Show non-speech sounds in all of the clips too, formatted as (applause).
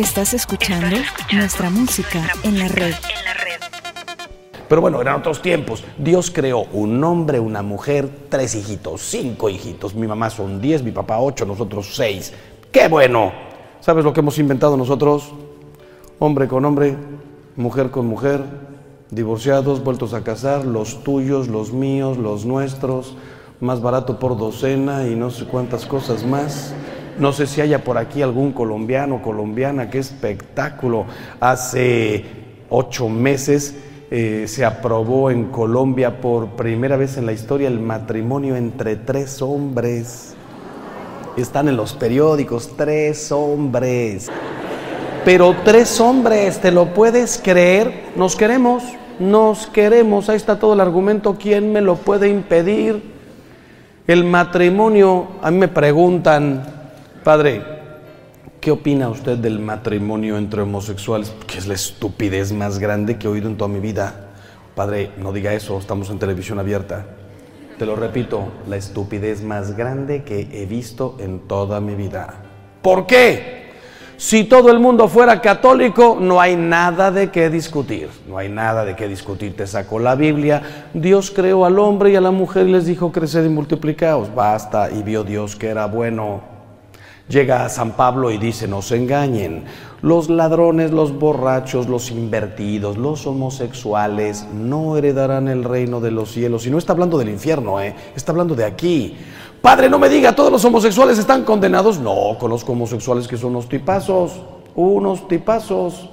Estás escuchando nuestra música en la red. Pero bueno, eran otros tiempos. Dios creó un hombre, una mujer, tres hijitos, cinco hijitos. Mi mamá son diez, mi papá ocho, nosotros seis. ¡Qué bueno! ¿Sabes lo que hemos inventado nosotros? Hombre con hombre, mujer con mujer, divorciados, vueltos a casar, los tuyos, los míos, los nuestros, más barato por docena y no sé cuántas cosas más. No sé si haya por aquí algún colombiano, colombiana, qué espectáculo. Hace ocho meses eh, se aprobó en Colombia por primera vez en la historia el matrimonio entre tres hombres. Están en los periódicos, tres hombres. Pero tres hombres, ¿te lo puedes creer? Nos queremos, nos queremos. Ahí está todo el argumento. ¿Quién me lo puede impedir? El matrimonio, a mí me preguntan, padre, ¿Qué opina usted del matrimonio entre homosexuales? Que es la estupidez más grande que he oído en toda mi vida. Padre, no diga eso, estamos en televisión abierta. Te lo repito, la estupidez más grande que he visto en toda mi vida. ¿Por qué? Si todo el mundo fuera católico, no hay nada de qué discutir. No hay nada de qué discutir. Te sacó la Biblia. Dios creó al hombre y a la mujer y les dijo, creced y multiplicaos. Basta. Y vio Dios que era bueno. Llega a San Pablo y dice, no se engañen, los ladrones, los borrachos, los invertidos, los homosexuales no heredarán el reino de los cielos. Y no está hablando del infierno, ¿eh? está hablando de aquí. Padre, no me diga, todos los homosexuales están condenados. No, conozco homosexuales que son unos tipazos, unos tipazos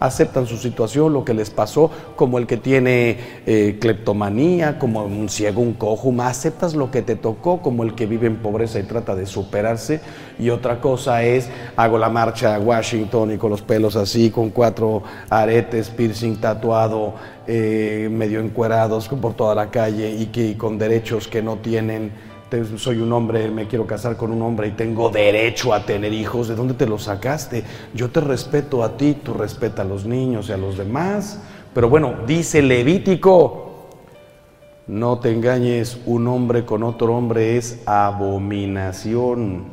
aceptan su situación, lo que les pasó, como el que tiene eh, cleptomanía, como un ciego, un cojo, aceptas lo que te tocó, como el que vive en pobreza y trata de superarse. Y otra cosa es, hago la marcha a Washington y con los pelos así, con cuatro aretes, piercing tatuado, eh, medio encuerados por toda la calle y que con derechos que no tienen soy un hombre, me quiero casar con un hombre y tengo derecho a tener hijos, ¿de dónde te los sacaste? Yo te respeto a ti, tú respeta a los niños y a los demás. Pero bueno, dice Levítico, no te engañes, un hombre con otro hombre es abominación.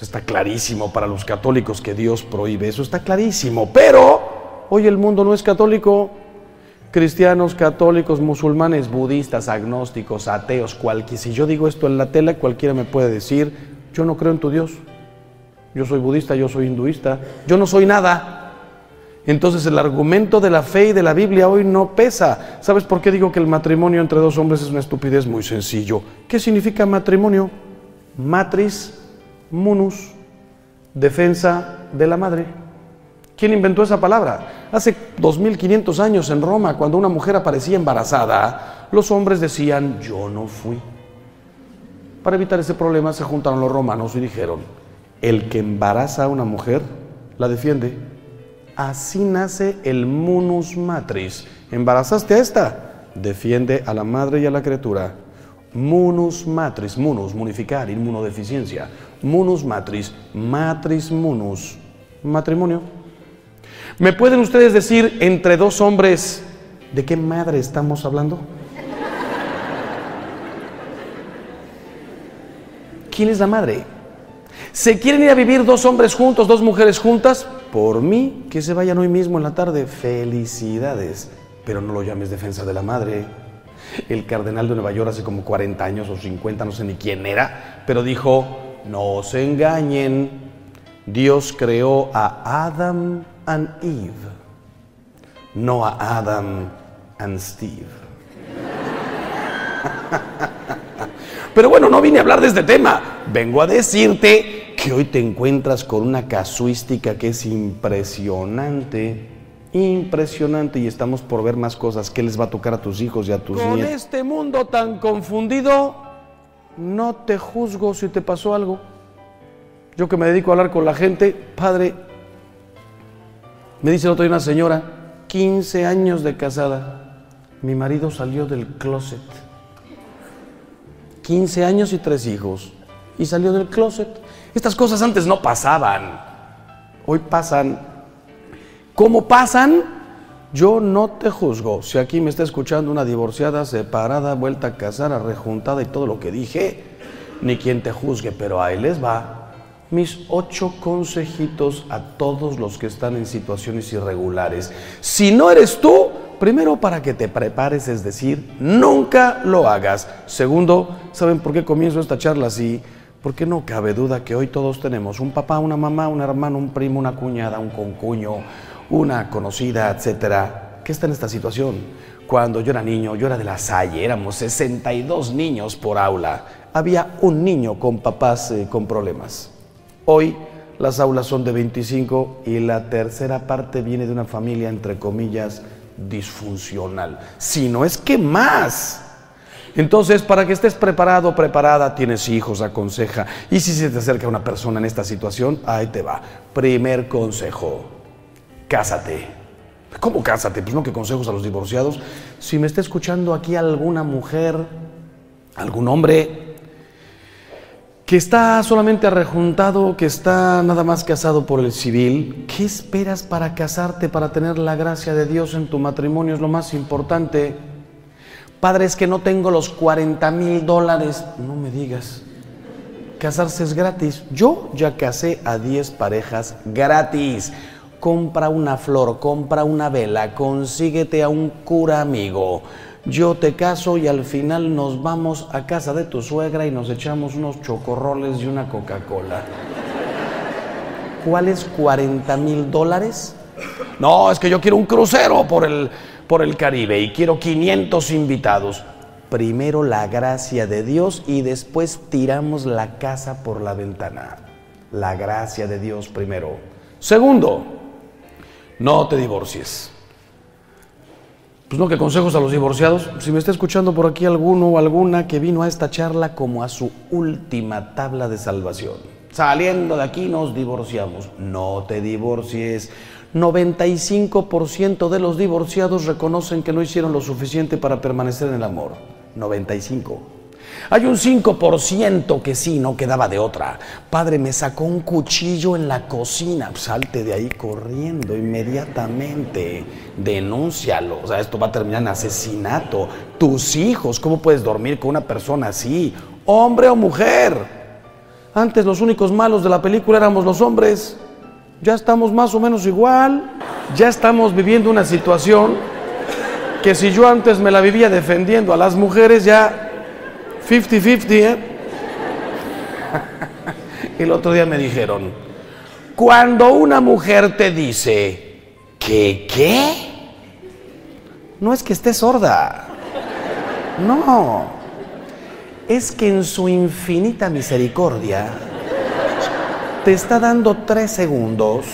Está clarísimo para los católicos que Dios prohíbe, eso está clarísimo. Pero hoy el mundo no es católico cristianos, católicos, musulmanes, budistas, agnósticos, ateos, cualquiera. Si yo digo esto en la tele, cualquiera me puede decir, yo no creo en tu Dios. Yo soy budista, yo soy hinduista, yo no soy nada. Entonces el argumento de la fe y de la Biblia hoy no pesa. ¿Sabes por qué digo que el matrimonio entre dos hombres es una estupidez? Muy sencillo. ¿Qué significa matrimonio? Matris, munus, defensa de la madre. ¿Quién inventó esa palabra? Hace 2500 años en Roma, cuando una mujer aparecía embarazada, los hombres decían, yo no fui. Para evitar ese problema se juntaron los romanos y dijeron, el que embaraza a una mujer la defiende. Así nace el munus matris. ¿Embarazaste a esta? Defiende a la madre y a la criatura. Munus matris, munus, munificar, inmunodeficiencia. Munus matris, matris munus, matrimonio. ¿Me pueden ustedes decir entre dos hombres de qué madre estamos hablando? ¿Quién es la madre? ¿Se quieren ir a vivir dos hombres juntos, dos mujeres juntas? Por mí, que se vayan hoy mismo en la tarde. Felicidades. Pero no lo llames defensa de la madre. El cardenal de Nueva York hace como 40 años o 50, no sé ni quién era, pero dijo, no se engañen. Dios creó a Adam and Eve, no a Adam and Steve. (laughs) Pero bueno, no vine a hablar de este tema. Vengo a decirte que hoy te encuentras con una casuística que es impresionante. Impresionante y estamos por ver más cosas que les va a tocar a tus hijos y a tus nietos. Con este mundo tan confundido, no te juzgo si te pasó algo. Yo que me dedico a hablar con la gente, padre, me dice el otro día una señora, 15 años de casada, mi marido salió del closet. 15 años y tres hijos. Y salió del closet. Estas cosas antes no pasaban. Hoy pasan. ¿Cómo pasan? Yo no te juzgo. Si aquí me está escuchando una divorciada, separada, vuelta a casar, rejuntada y todo lo que dije, ni quien te juzgue, pero ahí les va. Mis ocho consejitos a todos los que están en situaciones irregulares. Si no eres tú, primero para que te prepares, es decir, nunca lo hagas. Segundo, ¿saben por qué comienzo esta charla así? Porque no cabe duda que hoy todos tenemos un papá, una mamá, un hermano, un primo, una cuñada, un concuño, una conocida, etcétera, que está en esta situación. Cuando yo era niño, yo era de la Salle, éramos 62 niños por aula. Había un niño con papás eh, con problemas. Hoy las aulas son de 25 y la tercera parte viene de una familia, entre comillas, disfuncional. Si no es que más. Entonces, para que estés preparado, preparada, tienes hijos, aconseja. Y si se te acerca una persona en esta situación, ahí te va. Primer consejo, cásate. ¿Cómo cásate? Pues no que consejos a los divorciados. Si me está escuchando aquí alguna mujer, algún hombre, que está solamente arrejuntado, que está nada más casado por el civil, ¿qué esperas para casarte, para tener la gracia de Dios en tu matrimonio? Es lo más importante. Padre, es que no tengo los 40 mil dólares. No me digas. Casarse es gratis. Yo ya casé a 10 parejas gratis. Compra una flor, compra una vela, consíguete a un cura amigo yo te caso y al final nos vamos a casa de tu suegra y nos echamos unos chocorroles y una Coca-Cola. ¿Cuáles 40 mil dólares? No, es que yo quiero un crucero por el, por el Caribe y quiero 500 invitados. Primero la gracia de Dios y después tiramos la casa por la ventana. La gracia de Dios primero. Segundo, no te divorcies. Pues no, que consejos a los divorciados. Si me está escuchando por aquí alguno o alguna que vino a esta charla como a su última tabla de salvación. Saliendo de aquí nos divorciamos. No te divorcies. 95% de los divorciados reconocen que no hicieron lo suficiente para permanecer en el amor. 95. Hay un 5% que sí, no quedaba de otra. Padre, me sacó un cuchillo en la cocina. Salte de ahí corriendo inmediatamente. Denúncialo. O sea, esto va a terminar en asesinato. Tus hijos, ¿cómo puedes dormir con una persona así? Hombre o mujer. Antes los únicos malos de la película éramos los hombres. Ya estamos más o menos igual. Ya estamos viviendo una situación que si yo antes me la vivía defendiendo a las mujeres, ya 50-50, ¿eh? (laughs) El otro día me dijeron, cuando una mujer te dice, ¿qué qué? No es que esté sorda, no, es que en su infinita misericordia te está dando tres segundos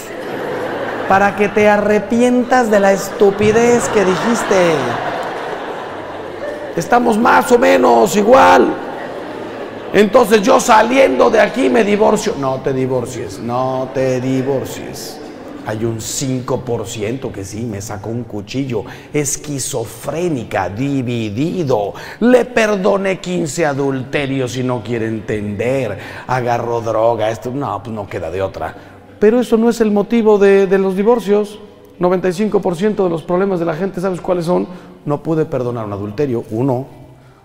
para que te arrepientas de la estupidez que dijiste. Estamos más o menos igual. Entonces yo saliendo de aquí me divorcio. No te divorcies, no te divorcies. Hay un 5% que sí me sacó un cuchillo. Esquizofrénica, dividido. Le perdoné 15 adulterios y no quiere entender. Agarró droga. Esto no, pues no queda de otra. Pero eso no es el motivo de, de los divorcios. 95% de los problemas de la gente, ¿sabes cuáles son? No pude perdonar un adulterio, uno.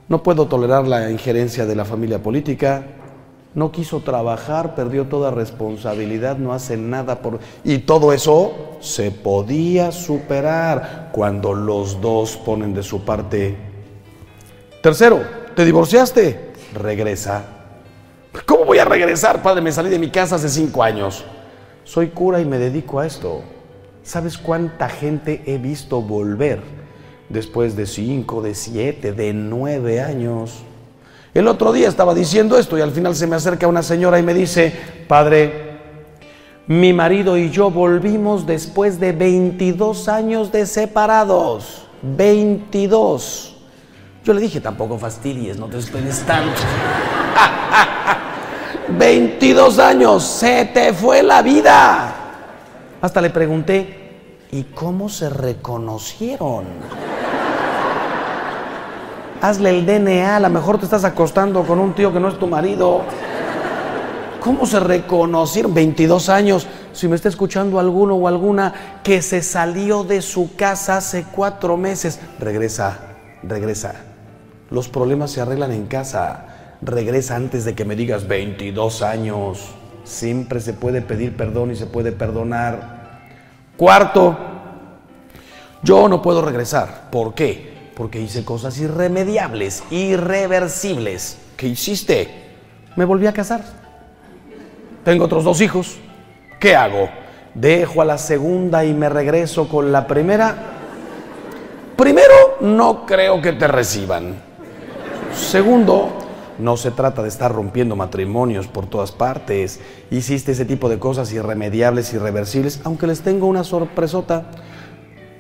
No puedo tolerar la injerencia de la familia política. No quiso trabajar, perdió toda responsabilidad, no hace nada por... Y todo eso se podía superar cuando los dos ponen de su parte. Tercero, ¿te divorciaste? Regresa. ¿Cómo voy a regresar, padre? Me salí de mi casa hace cinco años. Soy cura y me dedico a esto. ¿Sabes cuánta gente he visto volver después de cinco, de siete, de nueve años? El otro día estaba diciendo esto y al final se me acerca una señora y me dice, padre, mi marido y yo volvimos después de 22 años de separados. 22. Yo le dije, tampoco fastidies, no te esperes tanto. (laughs) 22 años, se te fue la vida. Hasta le pregunté, ¿Y cómo se reconocieron? Hazle el DNA, a lo mejor te estás acostando con un tío que no es tu marido. ¿Cómo se reconocieron? 22 años. Si me está escuchando alguno o alguna que se salió de su casa hace cuatro meses, regresa, regresa. Los problemas se arreglan en casa. Regresa antes de que me digas 22 años. Siempre se puede pedir perdón y se puede perdonar. Cuarto, yo no puedo regresar. ¿Por qué? Porque hice cosas irremediables, irreversibles. ¿Qué hiciste? Me volví a casar. Tengo otros dos hijos. ¿Qué hago? ¿Dejo a la segunda y me regreso con la primera? Primero, no creo que te reciban. Segundo, no se trata de estar rompiendo matrimonios por todas partes. Hiciste ese tipo de cosas irremediables, irreversibles, aunque les tengo una sorpresota,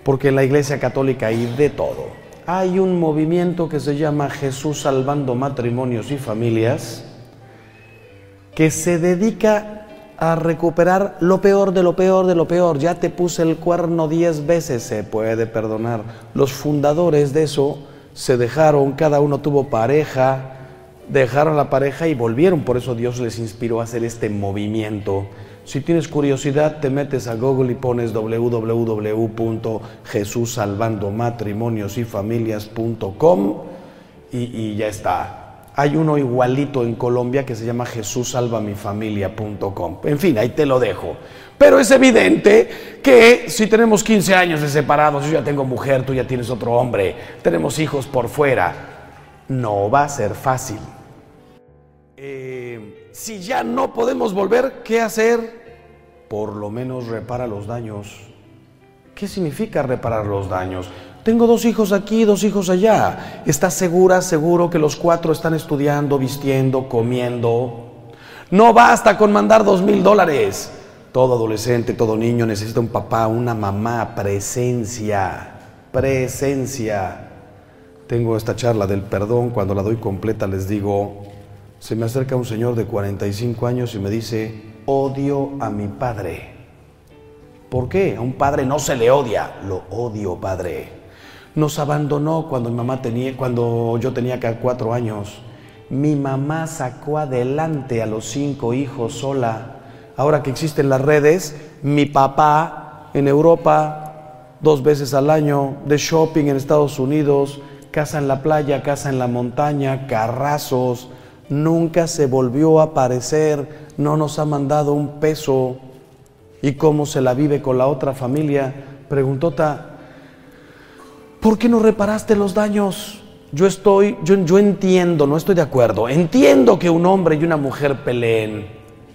porque en la Iglesia Católica hay de todo. Hay un movimiento que se llama Jesús Salvando Matrimonios y Familias, que se dedica a recuperar lo peor de lo peor de lo peor. Ya te puse el cuerno diez veces, se puede perdonar. Los fundadores de eso se dejaron, cada uno tuvo pareja, dejaron la pareja y volvieron. Por eso Dios les inspiró a hacer este movimiento. Si tienes curiosidad, te metes a Google y pones www.jesussalvandomatrimonios.y y, y ya está. Hay uno igualito en Colombia que se llama jesussalvamifamilia.com. En fin, ahí te lo dejo. Pero es evidente que si tenemos 15 años de separados, yo ya tengo mujer, tú ya tienes otro hombre, tenemos hijos por fuera, no va a ser fácil. Eh, si ya no podemos volver, ¿qué hacer? Por lo menos repara los daños. ¿Qué significa reparar los daños? Tengo dos hijos aquí, dos hijos allá. ¿Estás segura, seguro que los cuatro están estudiando, vistiendo, comiendo? No basta con mandar dos mil dólares. Todo adolescente, todo niño necesita un papá, una mamá, presencia, presencia. Tengo esta charla del perdón, cuando la doy completa les digo, se me acerca un señor de 45 años y me dice, odio a mi padre. ¿Por qué? A un padre no se le odia, lo odio, padre. Nos abandonó cuando mi mamá tenía, cuando yo tenía cuatro años. Mi mamá sacó adelante a los cinco hijos sola. Ahora que existen las redes, mi papá en Europa dos veces al año, de shopping en Estados Unidos, casa en la playa, casa en la montaña, carrazos, nunca se volvió a aparecer, no nos ha mandado un peso. ¿Y cómo se la vive con la otra familia? Preguntó Ta, ¿por qué no reparaste los daños? Yo estoy, yo, yo entiendo, no estoy de acuerdo. Entiendo que un hombre y una mujer peleen.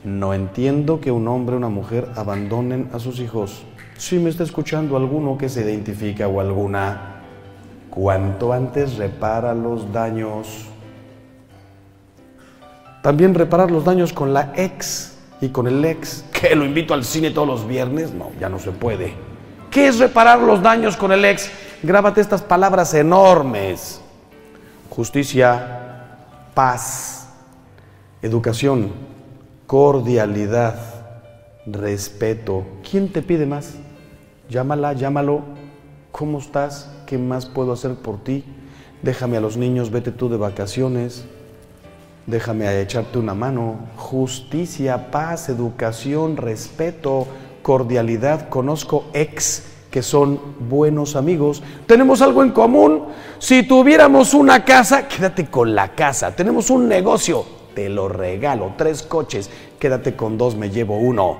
No entiendo que un hombre y una mujer abandonen a sus hijos. Si me está escuchando alguno que se identifica o alguna, cuanto antes repara los daños. También reparar los daños con la ex y con el ex, que lo invito al cine todos los viernes, no, ya no se puede. ¿Qué es reparar los daños con el ex? Grábate estas palabras enormes. Justicia, paz, educación, cordialidad, respeto. ¿Quién te pide más? Llámala, llámalo. ¿Cómo estás? ¿Qué más puedo hacer por ti? Déjame a los niños, vete tú de vacaciones. Déjame echarte una mano. Justicia, paz, educación, respeto, cordialidad. Conozco ex que son buenos amigos. Tenemos algo en común. Si tuviéramos una casa, quédate con la casa. Tenemos un negocio, te lo regalo. Tres coches, quédate con dos, me llevo uno.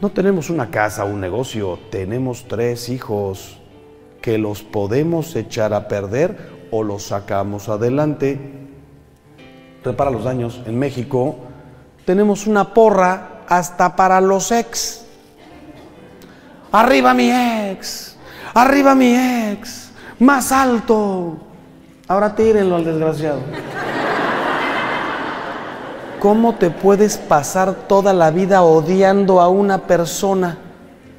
No tenemos una casa, un negocio, tenemos tres hijos que los podemos echar a perder o los sacamos adelante repara los daños. En México tenemos una porra hasta para los ex. Arriba mi ex, arriba mi ex, más alto. Ahora tírenlo al desgraciado. ¿Cómo te puedes pasar toda la vida odiando a una persona?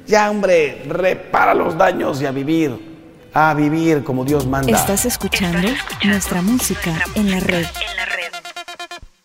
Ya, hombre, repara los daños y a vivir, a vivir como Dios manda. Estás escuchando nuestra música en la red.